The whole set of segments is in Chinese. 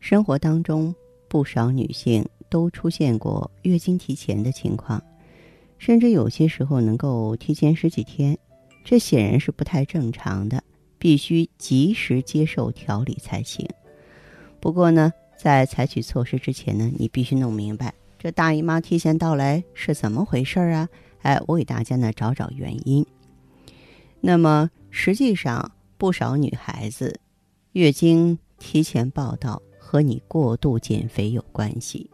生活当中，不少女性都出现过月经提前的情况，甚至有些时候能够提前十几天。这显然是不太正常的，必须及时接受调理才行。不过呢，在采取措施之前呢，你必须弄明白这大姨妈提前到来是怎么回事啊？哎，我给大家呢找找原因。那么实际上，不少女孩子月经提前报道和你过度减肥有关系。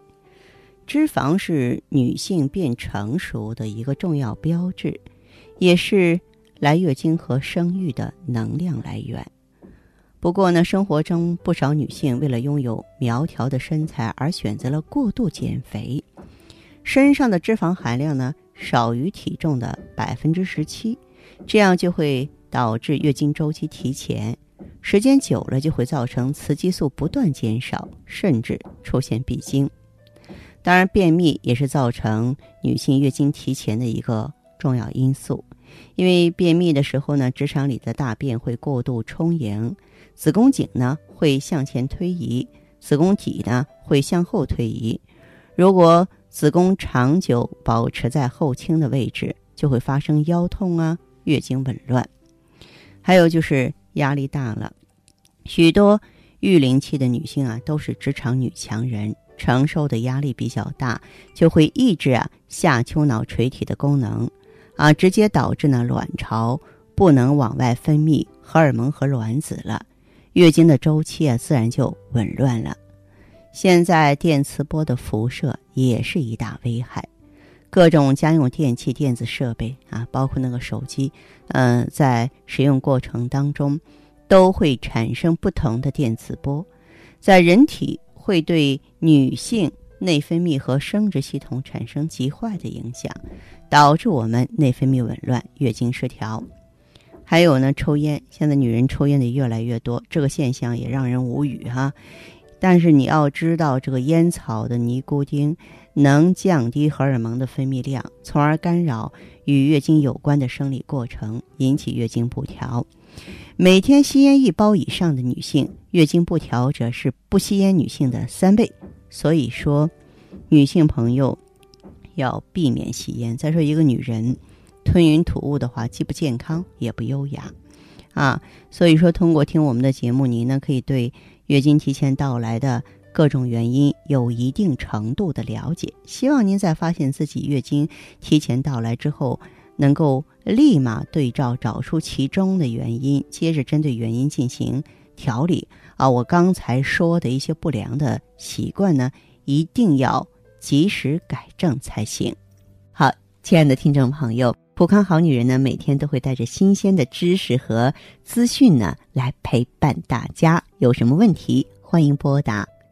脂肪是女性变成熟的一个重要标志，也是。来月经和生育的能量来源。不过呢，生活中不少女性为了拥有苗条的身材而选择了过度减肥，身上的脂肪含量呢少于体重的百分之十七，这样就会导致月经周期提前，时间久了就会造成雌激素不断减少，甚至出现闭经。当然，便秘也是造成女性月经提前的一个重要因素。因为便秘的时候呢，直肠里的大便会过度充盈，子宫颈呢会向前推移，子宫体呢会向后推移。如果子宫长久保持在后倾的位置，就会发生腰痛啊、月经紊乱。还有就是压力大了，许多育龄期的女性啊都是职场女强人，承受的压力比较大，就会抑制啊下丘脑垂体的功能。啊，直接导致呢卵巢不能往外分泌荷尔蒙和卵子了，月经的周期啊自然就紊乱了。现在电磁波的辐射也是一大危害，各种家用电器、电子设备啊，包括那个手机，嗯，在使用过程当中都会产生不同的电磁波，在人体会对女性。内分泌和生殖系统产生极坏的影响，导致我们内分泌紊乱、月经失调。还有呢，抽烟，现在女人抽烟的越来越多，这个现象也让人无语哈。但是你要知道，这个烟草的尼古丁能降低荷尔蒙的分泌量，从而干扰与月经有关的生理过程，引起月经不调。每天吸烟一包以上的女性，月经不调则是不吸烟女性的三倍。所以说，女性朋友要避免吸烟。再说，一个女人吞云吐雾的话，既不健康也不优雅啊。所以说，通过听我们的节目，您呢可以对月经提前到来的各种原因有一定程度的了解。希望您在发现自己月经提前到来之后，能够立马对照找出其中的原因，接着针对原因进行调理。啊，我刚才说的一些不良的习惯呢，一定要及时改正才行。好，亲爱的听众朋友，普康好女人呢，每天都会带着新鲜的知识和资讯呢，来陪伴大家。有什么问题，欢迎拨打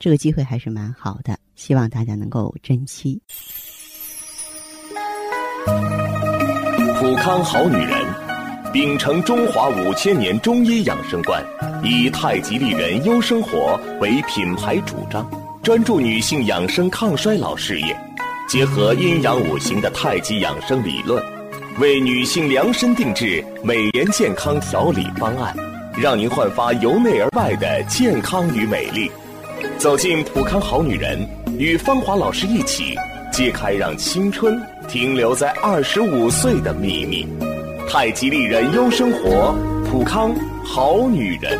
这个机会还是蛮好的，希望大家能够珍惜。普康好女人。秉承中华五千年中医养生观，以太极丽人优生活为品牌主张，专注女性养生抗衰老事业，结合阴阳五行的太极养生理论，为女性量身定制美颜健康调理方案，让您焕发由内而外的健康与美丽。走进普康好女人，与芳华老师一起揭开让青春停留在二十五岁的秘密。太极丽人优生活，普康好女人。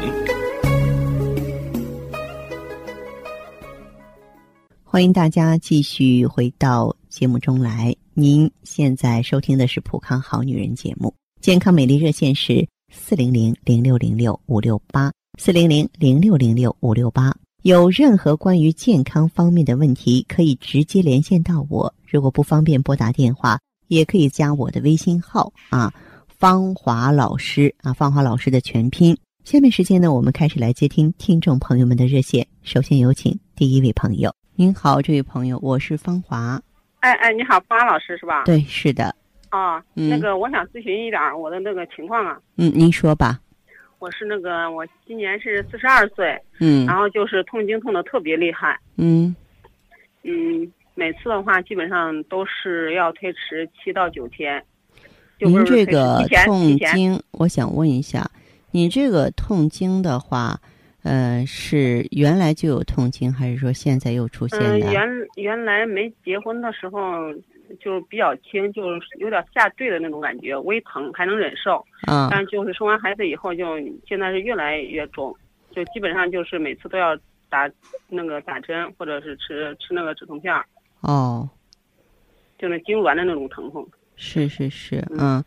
欢迎大家继续回到节目中来。您现在收听的是《普康好女人》节目，健康美丽热线是四零零零六零六五六八四零零零六零六五六八。有任何关于健康方面的问题，可以直接连线到我。如果不方便拨打电话，也可以加我的微信号啊，芳华老师啊，芳华老师的全拼。下面时间呢，我们开始来接听听众朋友们的热线。首先有请第一位朋友。您好，这位朋友，我是芳华。哎哎，你好，芳华老师是吧？对，是的。哦，那个我想咨询一点我的那个情况啊。嗯，您说吧。我是那个，我今年是四十二岁。嗯。然后就是痛经痛的特别厉害。嗯。嗯，每次的话基本上都是要推迟七到九天。您这个痛经，我想问一下，你这个痛经的话。呃，是原来就有痛经，还是说现在又出现的？嗯，原原来没结婚的时候就是比较轻，就是有点下坠的那种感觉，微疼还能忍受。啊。但就是生完孩子以后，就现在是越来越重，就基本上就是每次都要打那个打针，或者是吃吃那个止痛片儿。哦。就那痉挛的那种疼痛。是是是，嗯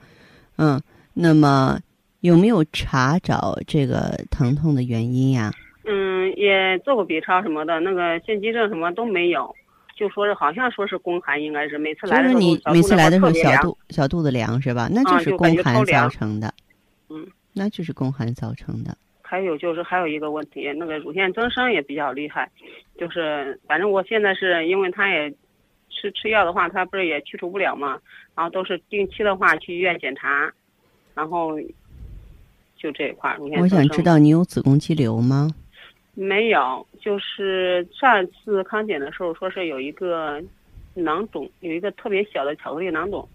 嗯，那么。有没有查找这个疼痛的原因呀？嗯，也做过 B 超什么的，那个腺肌症什么都没有，就说是好像说是宫寒，应该是每次来的时候你每次来的时候小肚小肚子凉是吧？那就是宫寒造成的。嗯，那就是宫寒造成的。还有就是还有一个问题，那个乳腺增生也比较厉害，就是反正我现在是因为他也吃吃药的话，他不是也去除不了嘛，然后都是定期的话去医院检查，然后。就这一块，我想知道你有子宫肌瘤吗？没有，就是上次康检的时候说是有一个囊肿，有一个特别小的巧克力囊肿。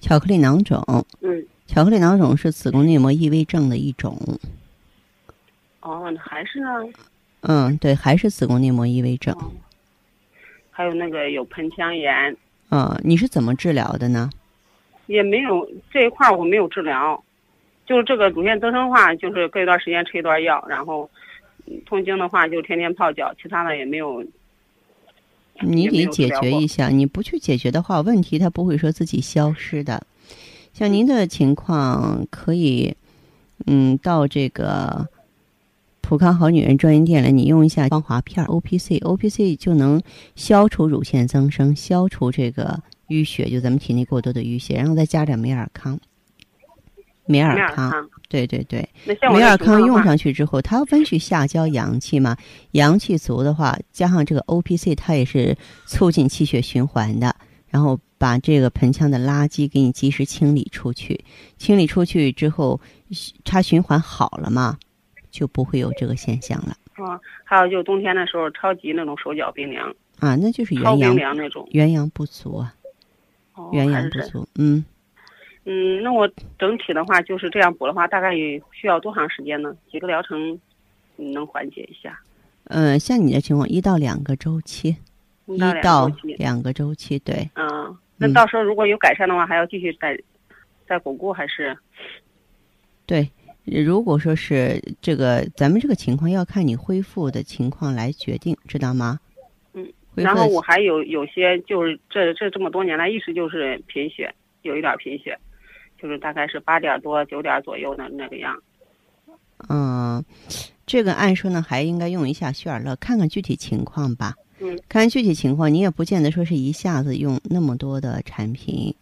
巧克力囊肿。嗯。巧克力囊肿是子宫内膜异位症的一种。哦，还是呢？嗯，对，还是子宫内膜异位症。还有那个有盆腔炎。嗯，你是怎么治疗的呢？也没有这一块，我没有治疗。就是这个乳腺增生化，就是隔一段时间吃一段药，然后痛经的话就天天泡脚，其他的也没有。你得解决一下，你不去解决的话，问题它不会说自己消失的。像您的情况，可以嗯到这个普康好女人专营店来，你用一下芳华片 O P C，O P C 就能消除乳腺增生，消除这个淤血，就咱们体内过多的淤血，然后再加点美尔康。美尔康，对对对，美尔康用上去之后，它温煦下焦阳气嘛，阳气足的话，加上这个 O P C，它也是促进气血循环的，然后把这个盆腔的垃圾给你及时清理出去，清理出去之后，它循环好了嘛，就不会有这个现象了。啊，还有就冬天的时候，超级那种手脚冰凉啊，那就是元阳那种元阳不足啊，元阳不足，嗯。嗯，那我整体的话就是这样补的话，大概需要多长时间呢？几个疗程能缓解一下？嗯，像你的情况，一到两个周期，一到两个周期，对。嗯，那到时候如果有改善的话，还要继续再再巩固还是？对，如果说是这个，咱们这个情况要看你恢复的情况来决定，知道吗？嗯。然后我还有有些就是这这这么多年来一直就是贫血，有一点贫血。就是大概是八点多九点左右的那个样。嗯，这个按说呢，还应该用一下血尔乐，看看具体情况吧。嗯，看具体情况，你也不见得说是一下子用那么多的产品，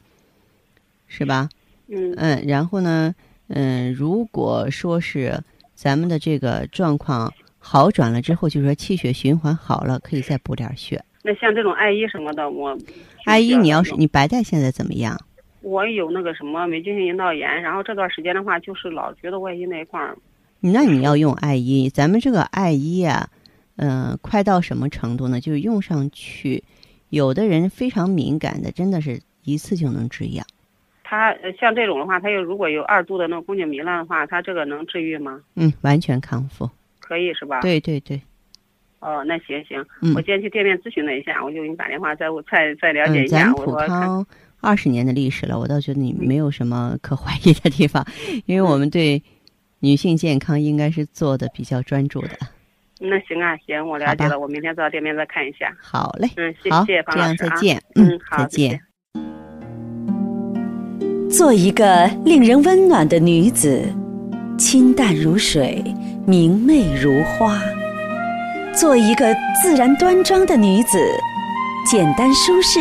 是吧？嗯嗯，然后呢，嗯，如果说是咱们的这个状况好转了之后，就是说气血循环好了，可以再补点血。那像这种艾依什么的，我艾依，你要是你白带现在怎么样？我有那个什么霉菌性阴道炎，然后这段时间的话，就是老觉得外阴那一块儿。那你要用艾依，咱们这个艾依啊，嗯，快到什么程度呢？就是用上去，有的人非常敏感的，真的是一次就能止痒。它像这种的话，它又如果有二度的那个宫颈糜烂的话，它这个能治愈吗？嗯，完全康复。可以是吧？对对对。哦，那行行，我今天去店面咨询了一下，我就给你打电话再再再了解一下。我说。二十年的历史了，我倒觉得你没有什么可怀疑的地方，因为我们对女性健康应该是做的比较专注的。那行啊，行，我了解了，我明天到店面再看一下。好嘞，嗯，谢，谢方这样老师啊。再见，嗯，好，再见。做一个令人温暖的女子，清淡如水，明媚如花；做一个自然端庄的女子，简单舒适，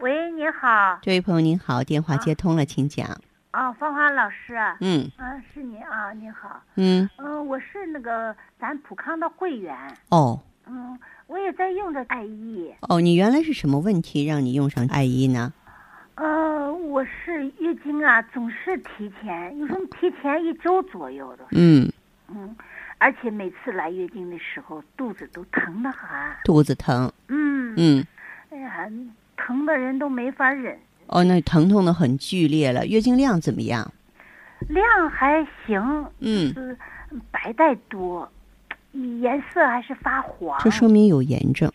喂，你好，这位朋友您好，电话接通了，请讲。啊，芳华老师。啊，嗯。啊，是你啊，您好，嗯，嗯、我是那个咱普康的会员，哦。嗯，我也在用着爱伊，哦，你原来是什么问题让你用上爱伊呢？呃，我是月经啊，总是提前，有时候提前一周左右的，嗯，嗯，而且每次来月经的时候，肚子都疼得很，肚子疼，嗯，嗯，哎呀，疼的人都没法忍，哦，那疼痛的很剧烈了，月经量怎么样？量还行，嗯，是白带多，颜色还是发黄，这说明有炎症。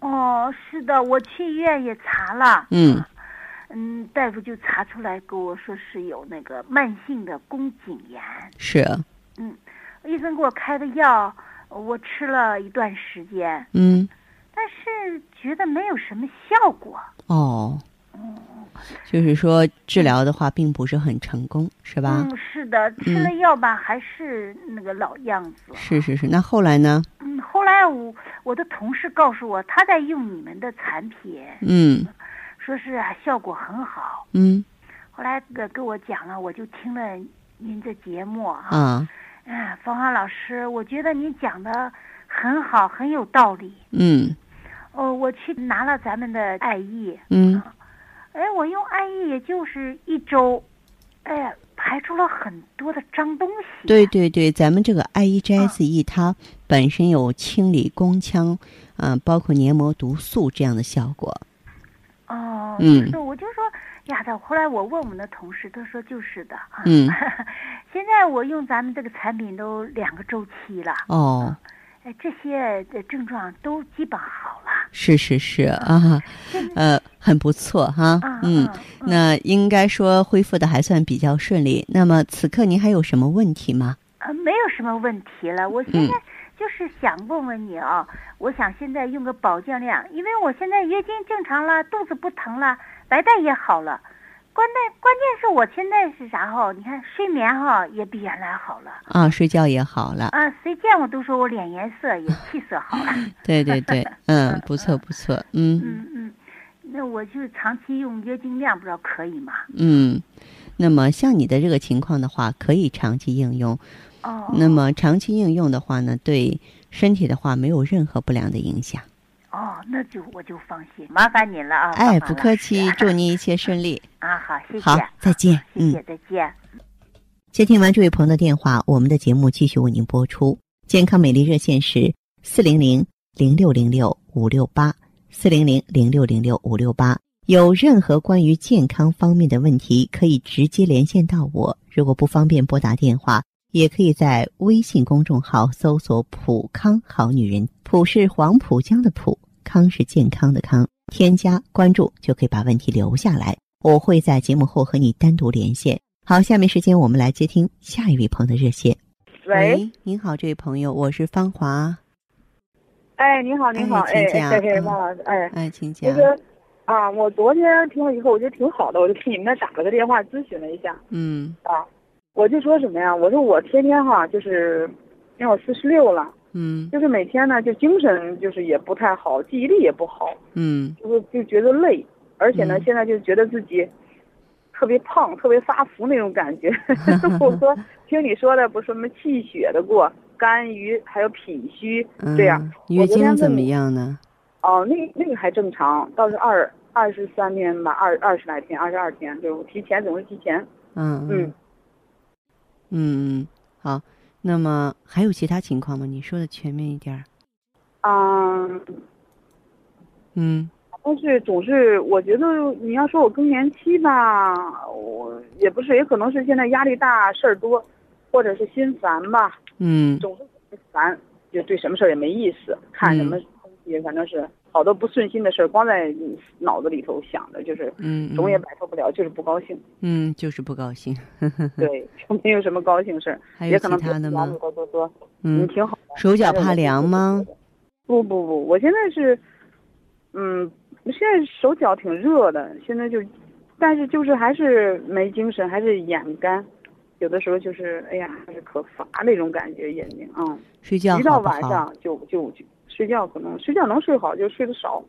哦，是的，我去医院也查了，嗯。嗯，大夫就查出来跟我说是有那个慢性的宫颈炎，是，嗯医生给我开的药，我吃了一段时间，嗯，但是觉得没有什么效果。哦，就是说治疗的话并不是很成功，是吧？嗯，是的，吃了药吧，还是那个老样子。是是是。那后来呢？嗯，后来我我的同事告诉我，他在用你们的产品，嗯说是啊效果很好。嗯后来给给我讲了，我就听了您这节目啊。啊嗯，芳华老师，我觉得您讲的很好，很有道理。嗯哦，我去拿了咱们的爱意，嗯，哎，我用爱意也就是一周，哎呀，排出了很多的脏东西。对。对对，咱们这个 I E G S E 它本身有清理宫腔，啊、包括黏膜毒素这样的效果。哦，嗯是，我就说呀的。后来我问我们的同事，他说就是的啊。嗯 现在我用咱们这个产品都两个周期了，哦，哎，这些的症状都基本好了。是是是啊，呃，很不错哈，啊嗯，嗯那应该说恢复的还算比较顺利。那么此刻您还有什么问题吗？呃，没有什么问题了。我现嗯在就是想问问你啊，我想现在用个保健量，因为我现在月经正常了，肚子不疼了，白带也好了。关键关键是我现在是啥哈？你看睡眠哈也比原来好了啊，睡觉也好了，啊，谁见我都说我脸颜色也气色好了。对对对，嗯，不错不错，嗯嗯嗯，那我就长期用月经量，不知道可以吗？嗯。那么像你的这个情况的话，可以长期应用。哦，那么长期应用的话呢，对身体的话没有任何不良的影响。哦，那就我就放心，麻烦您了啊。哎，不客气 祝您一切顺利。啊，好，谢谢，好，再见。嗯谢谢，。再见。接听完这位朋友的电话，我们的节目继续为您播出。健康美丽热线是四零零零六零六五六八四零零零六零六五六八。有任何关于健康方面的问题，可以直接连线到我。如果不方便拨打电话，也可以在微信公众号搜索“普康好女人”，普是黄浦江的浦，康是健康的康。添加关注就可以把问题留下来，我会在节目后和你单独连线。好，下面时间我们来接听下一位朋友的热线。喂，，您好，这位朋友，我是芳华。哎，您好，您好，请讲嗯哎对对，汪老师，哎，哎，请讲那。个啊，我昨天听了以后，我觉得挺好的，我就给你们那打了个电话咨询了一下嗯啊。我就说什么呀？我说我天天哈，就是因为我四十六了，嗯就是每天呢就精神就是也不太好，记忆力也不好，嗯就是就觉得累，而且呢嗯现在就觉得自己特别胖，特别发福那种感觉。我说听你说的不是什么气血的过，肝郁还有脾虚嗯，这样。月经怎么样呢？哦，那那个还正常，倒是二二十三天吧，二二十来天，二十二天，就提前总是提前。嗯嗯嗯嗯，好。那么还有其他情况吗？你说的全面一点儿。嗯，嗯。但是总是我觉得你要说我更年期吧，我也不是，也可能是现在压力大，事儿多，或者是心烦吧，嗯。总是烦，就对什么事儿也没意思，看什么东西，反正是好多不顺心的事儿，光在脑子里头想着，就是嗯，总也嗯摆脱不了，就是不高兴。嗯，就是不高兴。对，就没有什么高兴事儿，还有也可能其他的吗多多多，嗯挺好的。手脚怕凉吗？不不不，我现在是，嗯，现在手脚挺热的，现在就，但是就是还是没精神，还是眼干，有的时候就是哎呀，还是可乏那种感觉，眼睛嗯，睡觉一到好不好？晚上就就就睡觉可能睡觉能睡好，就睡得少，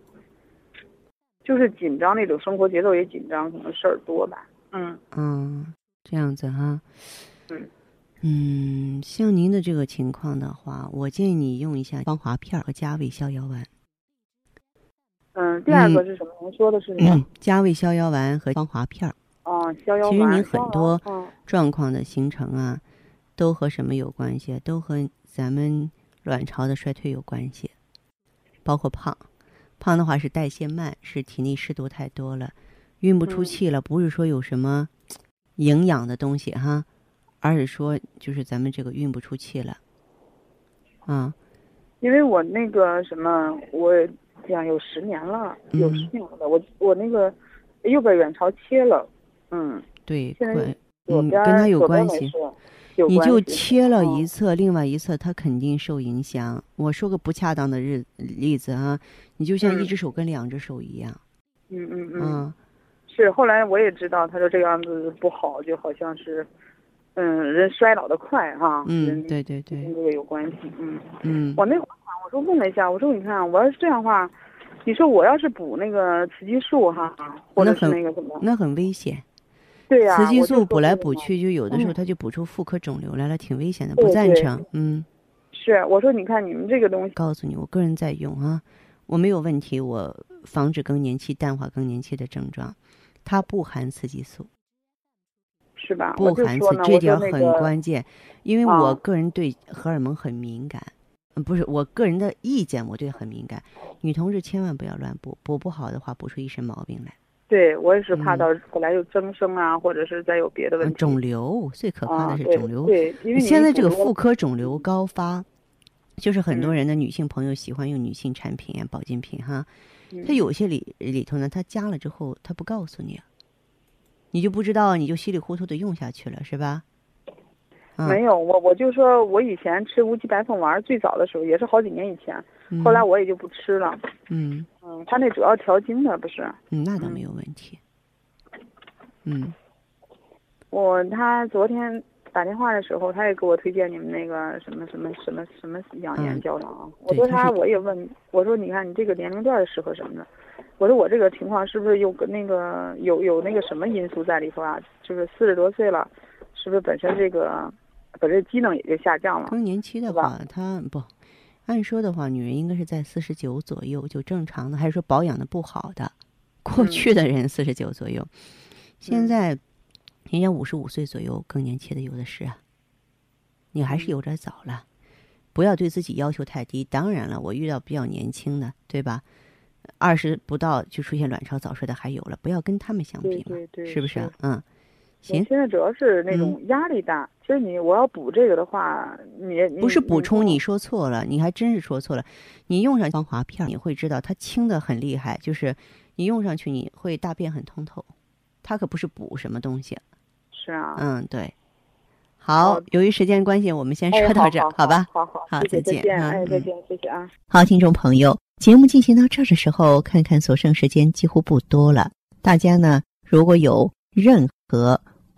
就是紧张那种生活节奏也紧张，可能事儿多吧，嗯嗯，这样子哈。嗯嗯，像您的这个情况的话，我建议你用一下芳华片和加味逍遥丸。嗯，第二个是什么？您说的是什么？加味逍遥丸和芳华片儿哦，逍遥丸。其实你很多嗯状况的形成啊，都和什么有关系？都和咱们卵巢的衰退有关系，包括胖。胖的话是代谢慢，是体内湿毒太多了，运不出嗯气了。不是说有什么营养的东西哈，而是说就是咱们这个运不出气了。啊，因为我那个什么，我讲有十年了，有嗯十年了。我我那个右边卵巢切了，嗯，对，现在关嗯，左边跟他有左边关系。没事有你就切了一嗯侧，另外一侧它肯定受影响。我说个不恰当的日例子啊，你就像一嗯只手跟两只手一样，嗯嗯嗯，嗯是。后来我也知道，他说这样子不好，就好像是，嗯，人衰老的快哈。嗯，对对对跟，这个有关系，嗯。嗯我那会儿啊我说问了一下，我说你看，我要是这样的话，你说我要是补那个雌激素哈，或者是那很那个什么，那很危险。对呀、雌激素补来补去，就有的时候嗯它就补出妇科肿瘤来了，挺危险的，不赞成。嗯，是，我说你看你们这个东西，告诉你，我个人在用啊，我没有问题，我防止更年期、淡化更年期的症状，它不含雌激素。是吧？不含雌，这点很那个关键，因为我啊个人对荷尔蒙很敏感，嗯不是我个人的意见，我对很敏感。女同志千万不要乱补，补不好的话，补出一身毛病来。对我也是怕嗯到后来又增生啊，或者是再有别的问嗯题。肿瘤最可怕啊，的是肿瘤。对，因为现在这个妇科肿瘤高发，就是很多嗯人的女性朋友喜欢用女性产品啊、保健品哈，嗯它有些里里头呢，它加了之后，它不告诉你，你就不知道，你就稀里糊涂的用下去了，是吧？嗯没有，我我就说我以前吃无极白凤丸，最早的时候也是好几年以前，嗯后来我也就不吃了。嗯嗯，他那主要调经的不是？嗯，那倒嗯没有问题。嗯我他昨天打电话的时候，他也给我推荐你们那个什么什么什么什么养颜嗯胶囊啊。我说他，我也问，我说你看你这个年龄段适合什么呢？我说我这个情况是不是有个那个有有那个什么因素在里头啊？就是四十多岁了，是不是本身这个本身机能也就下降了？更年期的吧话，它不，按说的话，女人应该是在四十九左右就正常的，还是说保养的不好的？过嗯去的人四十九左右，现嗯在人家五十五岁左右更年期的有的是啊，你还嗯是有点早了，不要对自己要求太低。当然了，我遇到比较年轻的，对吧？二十不到就出现卵巢早衰的还有了，不要跟他们相比嘛，对对对，是不是啊？嗯，行，现在主要是那种压力大。其实你我要补这个的话，你你不是补充，你你说错了，你还真是说错了。你用上防滑片儿，你会知道它轻的很厉害，就是你用上去你会大便很通透，它可不是补什么东西。是啊。嗯，对。好好，由于时间关系，我们先哎说到这儿，好吧？好好，好再见见，嗯哎，再嗯见，谢谢啊。好，听众朋友，节目进行到这儿的时候，看看所剩时间几乎不多了。大家呢，如果有任何